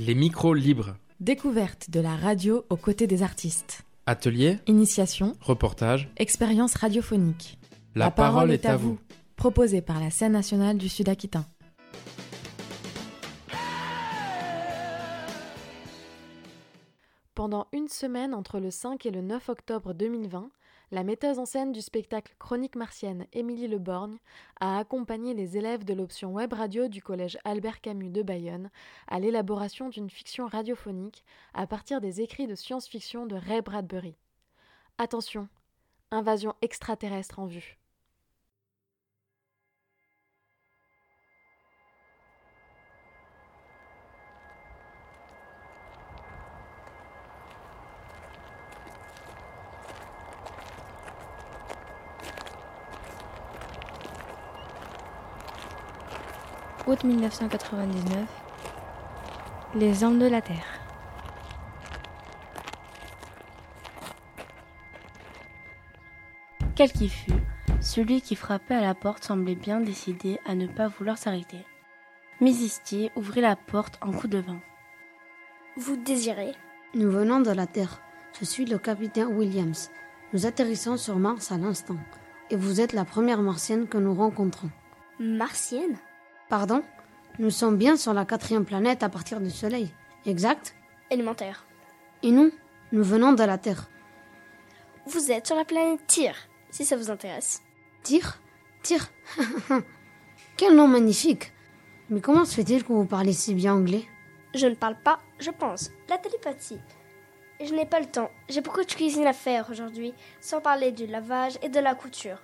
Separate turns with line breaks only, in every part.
Les micros libres.
Découverte de la radio aux côtés des artistes.
Atelier,
Initiation,
reportage.
expérience radiophonique.
La, parole, est à vous.
Proposée par la scène nationale du Sud-Aquitain. Pendant une semaine entre le 5 et le 9 octobre 2020, la metteuse en scène du spectacle Chronique martienne, Émilie Leborgne, a accompagné les élèves de l'option web radio du collège Albert Camus de Bayonne à l'élaboration d'une fiction radiophonique à partir des écrits de science-fiction de Ray Bradbury. Attention, invasion extraterrestre en vue.
Août 1999. Les hommes de la Terre. Quel qu'il fût, celui qui frappait à la porte semblait bien décidé à ne pas vouloir s'arrêter. Misistier ouvrit la porte en coup de vent.
Vous désirez
Nous venons de la Terre. Je suis le capitaine Williams. Nous atterrissons sur Mars à l'instant. Et vous êtes la première martienne que nous rencontrons.
Martienne?
Pardon? Nous sommes bien sur la quatrième planète à partir du Soleil. Exact?
Élémentaire.
Et nous? Nous venons de la Terre.
Vous êtes sur la planète Tyr, si ça vous intéresse.
Tyr? Tyr? Quel nom magnifique Mais comment se fait-il que vous parlez si bien anglais?
Je ne parle pas, je pense. La télépathie. Je n'ai pas le temps. J'ai beaucoup de cuisine à faire aujourd'hui, sans parler du lavage et de la couture.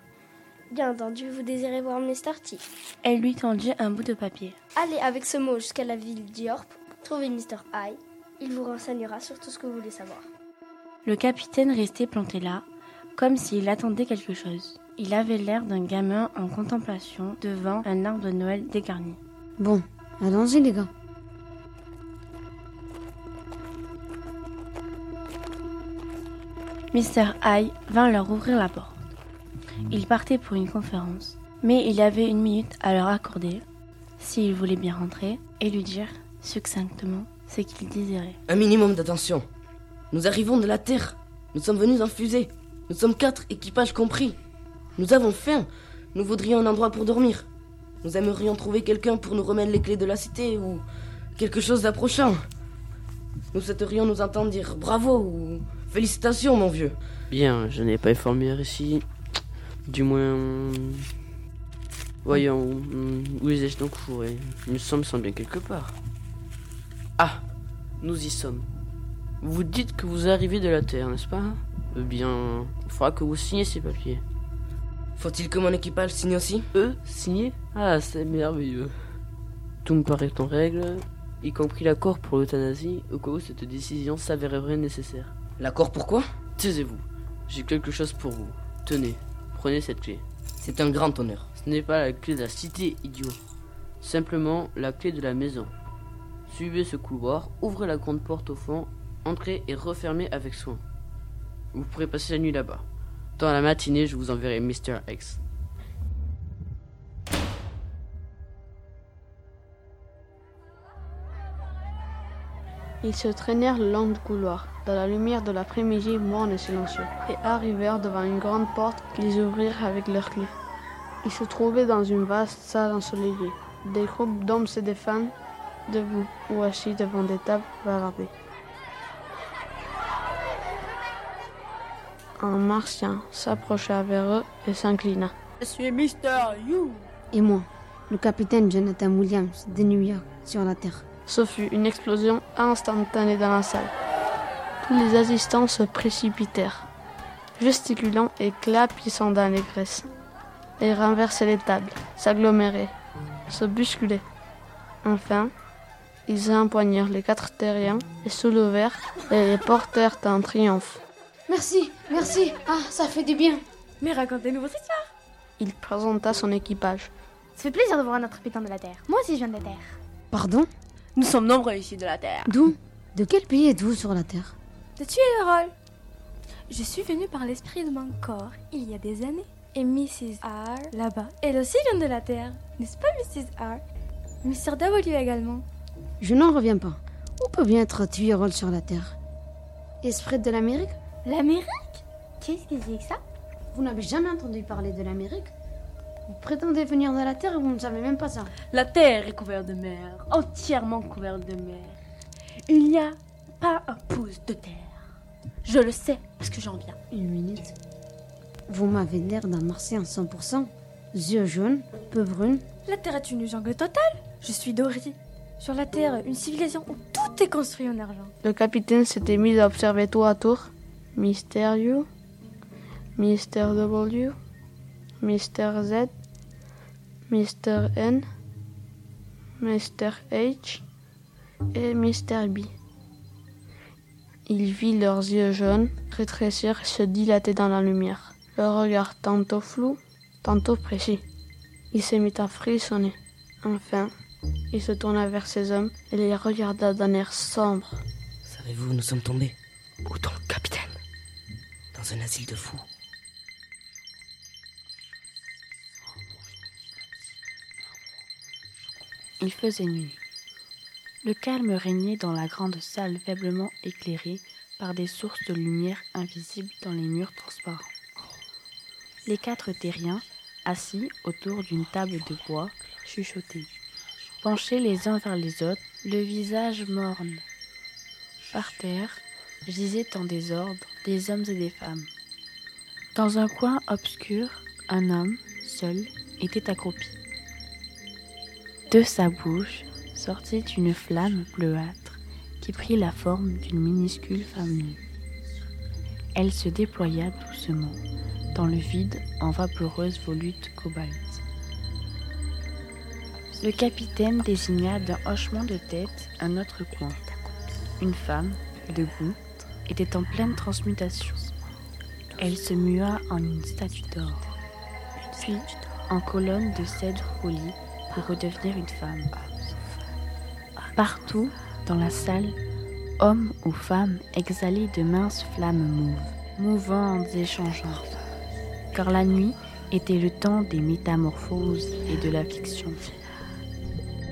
Bien entendu, vous désirez voir Mr. T.
Elle lui tendit un bout de papier.
Allez avec ce mot jusqu'à la ville d'Yorp, trouvez Mr. I. Il vous renseignera sur tout ce que vous voulez savoir.
Le capitaine restait planté là, comme s'il attendait quelque chose. Il avait l'air d'un gamin en contemplation devant un arbre de Noël dégarni.
Bon, allons-y les gars.
Mr. I vint leur ouvrir la porte. Il partait pour une conférence, mais il y avait une minute à leur accorder, s'il voulait bien rentrer, et lui dire succinctement ce qu'il désirait.
Un minimum d'attention. Nous arrivons de la Terre. Nous sommes venus en fusée. Nous sommes quatre, équipages compris. Nous avons faim. Nous voudrions un endroit pour dormir. Nous aimerions trouver quelqu'un pour nous remettre les clés de la cité ou quelque chose d'approchant. Nous souhaiterions nous entendre dire bravo ou félicitations, mon vieux.
Bien, je n'ai pas informé ici. Du moins. Voyons, où ai-je donc fourré Il me semble semble bien quelque part. Ah, nous y sommes. Vous dites que vous arrivez de la Terre, n'est-ce pas? Eh bien, il faudra que vous signiez ces papiers.
Faut-il que mon équipage signe aussi?
Eux, signer? Ah, c'est merveilleux. Tout me paraît en règle, y compris l'accord pour l'euthanasie, au cas où cette décision s'avérerait nécessaire.
L'accord pourquoi
Taisez-vous, j'ai quelque chose pour vous. Tenez, prenez cette clé.
C'est un grand honneur.
Ce n'est pas la clé de la cité, idiot. Simplement la clé de la maison. Suivez ce couloir, ouvrez la grande porte au fond, entrez et refermez avec soin. Vous pourrez passer la nuit là-bas. Dans la matinée, je vous enverrai Mr. X.
Ils se traînèrent le long du couloir, dans la lumière de l'après-midi morne et silencieux, et arrivèrent devant une grande porte qu'ils ouvrirent avec leurs clés. Ils se trouvaient dans une vaste salle ensoleillée. Des groupes d'hommes et de femmes, debout ou assis devant des tables, bavardaient. Un martien s'approcha vers eux et s'inclina.
Je suis Mr. You.
Et moi, le capitaine Jonathan Williams de New York sur la Terre.
Ce fut une explosion instantanée dans la salle. Tous les assistants se précipitèrent, gesticulant et clapissant d'allégresse. Ils renversaient les tables, s'aggloméraient, se bousculaient. Enfin, ils empoignèrent les quatre terriens, les soulevèrent et les portèrent en triomphe.
Merci, merci. Ah, ça fait du bien.
Mais racontez-nous votre histoire.
Il présenta son équipage.
Ça fait plaisir de voir notre habitant de la Terre. Moi aussi, je viens de la Terre.
Pardon?
Nous sommes nombreux ici de la Terre.
D'où? De quel pays êtes-vous sur la Terre?
De tuer le rôle. Je suis venue par l'esprit de mon corps il y a des années. Et Mrs. R, là-bas, elle aussi vient de la Terre. N'est-ce pas, Mrs. R? Mr. W également.
Je n'en reviens pas. Où peut bien être Tuyerol sur la Terre? Esprit de l'Amérique?
L'Amérique? Qu'est-ce que c'est que ça?
Vous n'avez jamais entendu parler de l'Amérique? Vous prétendez venir de la Terre et vous ne savez même pas ça.
La Terre est couverte de mer, entièrement couverte de mer. Il n'y a pas un pouce de terre. Je le sais parce que j'en viens.
Une minute. Vous m'avez l'air d'un martien 100%. Yeux jaunes, peu brunes.
La Terre est une jungle totale. Je suis Dory. Sur la Terre, une civilisation où tout est construit en argent.
Le capitaine s'était mis à observer tour à tour Mister U, Mister W, Mister Z, Mister N, Mister H et Mister B. Il vit leurs yeux jaunes rétrécir et se dilater dans la lumière, le regard tantôt flou, tantôt précis. Il se mit à frissonner. Enfin, il se tourna vers ses hommes et les regarda d'un air sombre.
Savez-vous où nous sommes tombés Où donc, capitaine? Dans un asile de fous.
Il faisait nuit. Le calme régnait dans la grande salle faiblement éclairée par des sources de lumière invisibles dans les murs transparents. Les quatre terriens, assis autour d'une table de bois, chuchotaient, penchés les uns vers les autres, le visage morne. Par terre, gisaient en désordre des hommes et des femmes. Dans un coin obscur, un homme, seul, était accroupi. De sa bouche sortit une flamme bleuâtre qui prit la forme d'une minuscule femme nue. Elle se déploya doucement dans le vide en vaporeuse volute cobalt. Le capitaine désigna d'un hochement de tête un autre coin. Une femme, debout, était en pleine transmutation. Elle se mua en une statue d'or, puis en colonne de cèdre poli pour redevenir une femme. Partout dans la salle, hommes ou femmes exhalaient de minces flammes mauves, mouvantes et changeantes, car la nuit était le temps des métamorphoses et de la fiction.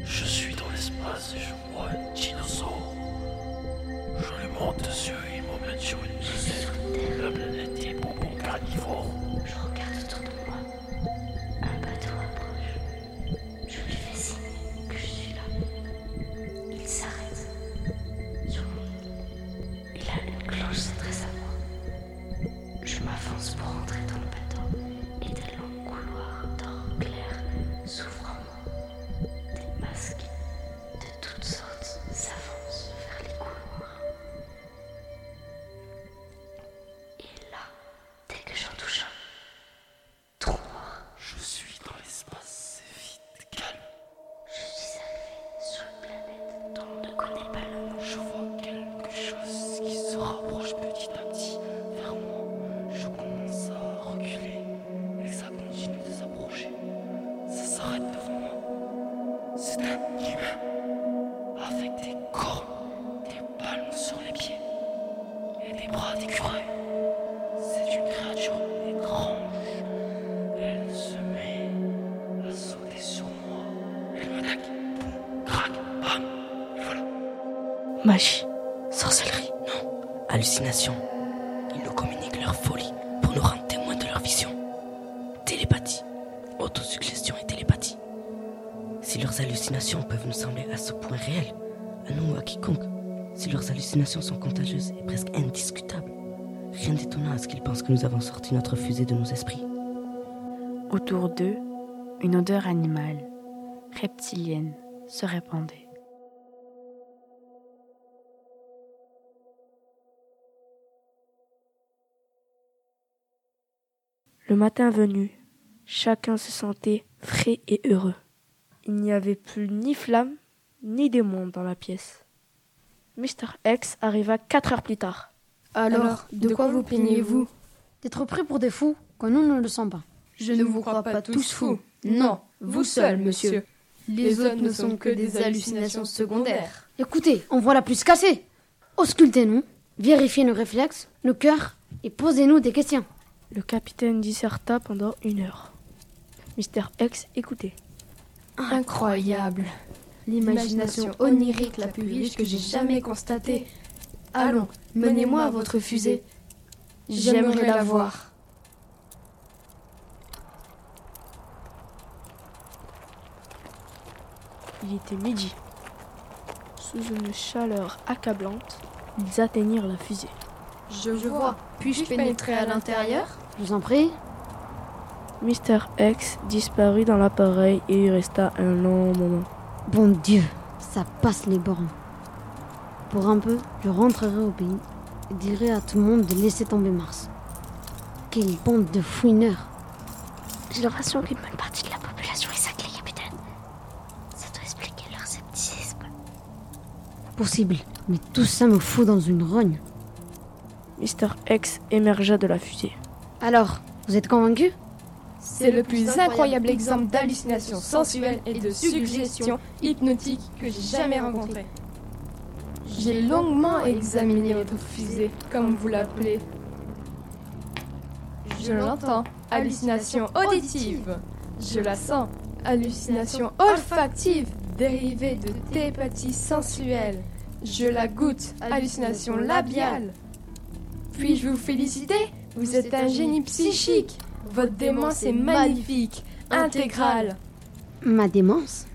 Je suis dans l'espace et je vois un dinosaure. Je le monte dessus et il m'emmène sur une planète. La planète est bonbon carnivore. C'est
une
créature étrange. Elle se met à sauter sur moi. Elle crac.
Magie, sorcellerie, non, hallucination. Ils nous communiquent leur folie pour nous rendre témoins de leur vision. Télépathie, autosuggestion et télépathie. Si leurs hallucinations peuvent nous sembler à ce point réelles, à nous ou à quiconque, si leurs hallucinations sont contagieuses et presque indiscutables, rien d'étonnant à ce qu'ils pensent que nous avons sorti notre fusée de nos esprits.
Autour d'eux, une odeur animale, reptilienne, se répandait.
Le matin venu, chacun se sentait frais et heureux. Il n'y avait plus ni flamme, ni démon dans la pièce. Mr. X arriva quatre heures plus tard.
Alors, de, quoi vous plaignez-vous
D'être pris pour des fous quand nous ne le sommes pas.
Je ne vous crois pas tous fous. Non, vous seul, monsieur. Les autres ne sont que des hallucinations secondaires.
Écoutez, on voit la plus cassée. Auscultez-nous, vérifiez nos réflexes, nos cœurs et posez-nous des questions.
Le capitaine disserta pendant une heure. Mr. X écoutait.
Incroyable. L'imagination onirique la plus riche que j'ai jamais constatée. Allons, menez-moi à votre fusée. J'aimerais la voir.
Il était midi. Sous une chaleur accablante, ils atteignirent la fusée.
Je vois. Puis-je pénétrer à l'intérieur?
Je vous en prie.
Mister X disparut dans l'appareil et y resta un long moment.
Bon Dieu, ça passe les bornes. Pour un peu, je rentrerai au pays et dirai à tout le monde de laisser tomber Mars. Quelle bande de fouineurs
J'ai l'impression qu'une bonne partie de la population est sacrée, capitaine. Ça doit expliquer leur scepticisme.
Possible, mais tout ça me fout dans une rogne.
Mister X émergea de la fusée.
Alors, vous êtes convaincu?
C'est le plus incroyable exemple d'hallucination sensuelle et de suggestion hypnotique que j'ai jamais rencontré. J'ai longuement examiné votre fusée, comme vous l'appelez. Je l'entends, hallucination auditive. Je la sens, hallucination olfactive, dérivée de télépathie sensuelle. Je la goûte, hallucination labiale. Puis-je vous féliciter? Vous êtes un génie psychique. Votre démence est magnifique, intégrale.
Ma démence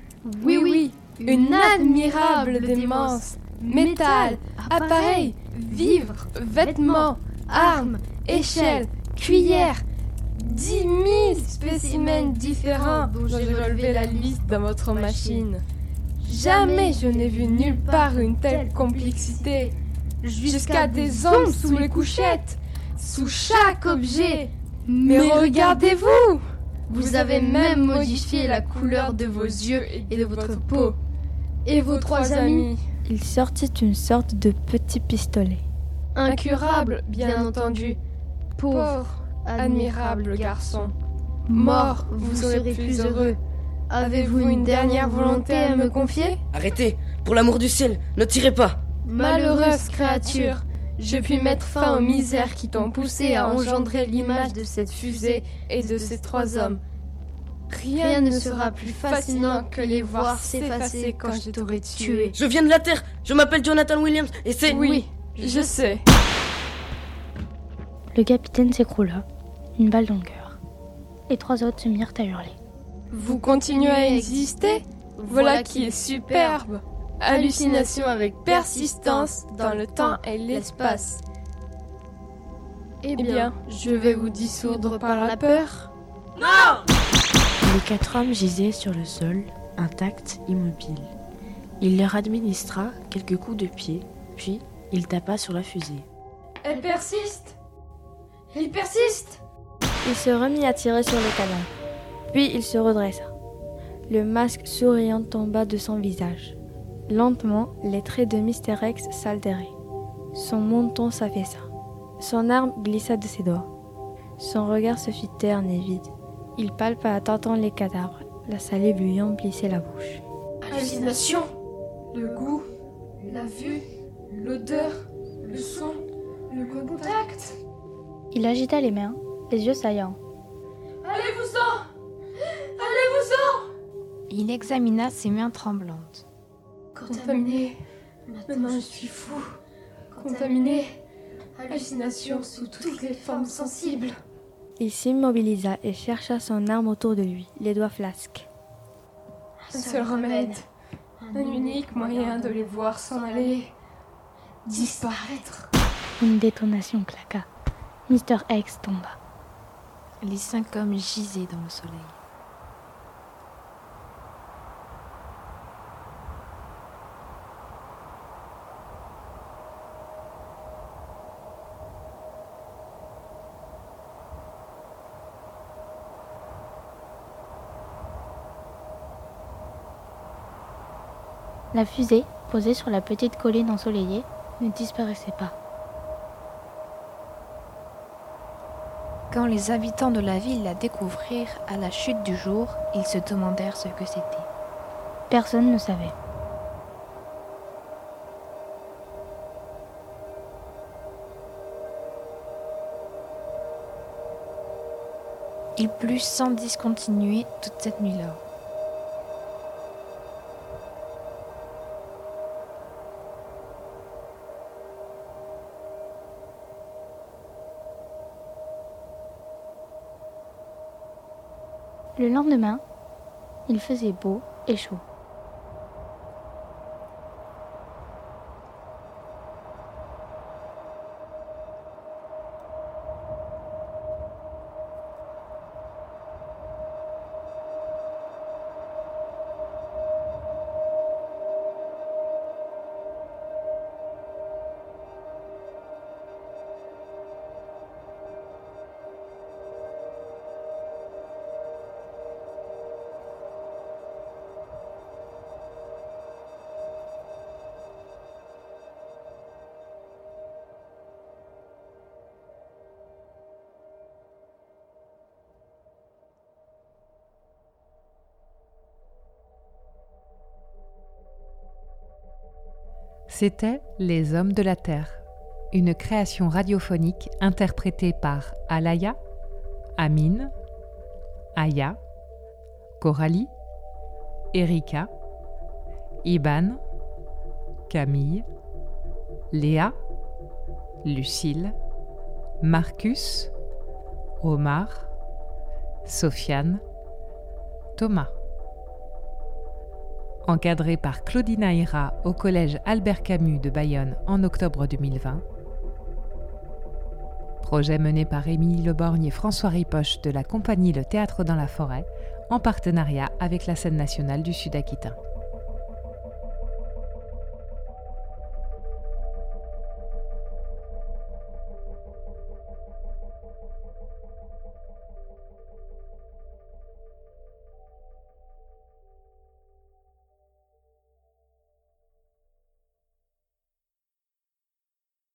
Oui, oui, une admirable démence. Métal, appareil, vivres, vêtements, armes, échelles, cuillères. Dix mille spécimens différents dont j'ai relevé la liste dans votre machine. Jamais je n'ai vu nulle part une telle complexité. Jusqu'à des hommes sous les couchettes, sous chaque objet. Mais regardez-vous. Vous avez même modifié la couleur de vos yeux et de votre peau. Et vos trois amis.
Il sortit une sorte de petit pistolet.
Incurable, bien entendu. Pauvre, admirable garçon. Mort, vous serez plus heureux. Avez-vous une dernière volonté à me confier?
Arrêtez. Pour l'amour du ciel, ne tirez pas.
Malheureuse créature, je puis mettre fin aux misères qui t'ont poussé à engendrer l'image de cette fusée et de ces trois hommes. Rien ne sera plus fascinant que les voir s'effacer quand je t'aurai tué.
Je viens de la Terre Je m'appelle Jonathan Williams et c'est...
Oui, je sais.
Le capitaine s'écroula, une balle dans le cœur. Les trois autres se mirent à hurler.
Vous continuez à exister? Voilà qui est superbe Hallucination avec persistance dans le temps et l'espace. Eh bien, je vais vous dissoudre par la peur.
Non
Les quatre hommes gisaient sur le sol, intacts, immobiles. Il leur administra quelques coups de pied, puis il tapa sur la fusée.
Elle persiste Il persiste
Il se remit à tirer sur le cadavre. Puis il se redressa. Le masque souriant tomba de son visage. Lentement, les traits de Mister X s'altéraient. Son menton s'affaissa. Son arme glissa de ses doigts. Son regard se fit terne et vide. Il palpa à tâtons les cadavres. La salive lui emplissait la bouche.
Hallucination Le goût, la vue, l'odeur, le son, le contact.
Il agita les mains, les yeux saillants.
Allez-vous-en Allez-vous-en
Il examina ses mains tremblantes.
Contaminé. Maintenant je suis fou. Contaminé. Hallucination sous toutes les formes sensibles.
Il s'immobilisa et chercha son arme autour de lui, les doigts flasques.
Un seul remède. Un unique moyen de les voir s'en aller. Disparaître.
Une détonation claqua. Mister X tomba.
Les cinq hommes gisaient dans le soleil.
La fusée, posée sur la petite colline ensoleillée, ne disparaissait pas.
Quand les habitants de la ville la découvrirent à la chute du jour, ils se demandèrent ce que c'était.
Personne ne savait.
Il plut sans discontinuer toute cette nuit-là.
Le lendemain, il faisait beau et chaud.
C'était Les Hommes de la Terre, une création radiophonique interprétée par Alaya, Amine, Aya, Coralie, Erika, Iban, Camille, Léa, Lucille, Marcus, Omar, Sofiane, Thomas encadré par Claudine Aira au collège Albert Camus de Bayonne en octobre 2020. Projet mené par Émilie Leborgne et François Ripoche de la compagnie Le Théâtre dans la forêt en partenariat avec la scène nationale du Sud-Aquitain.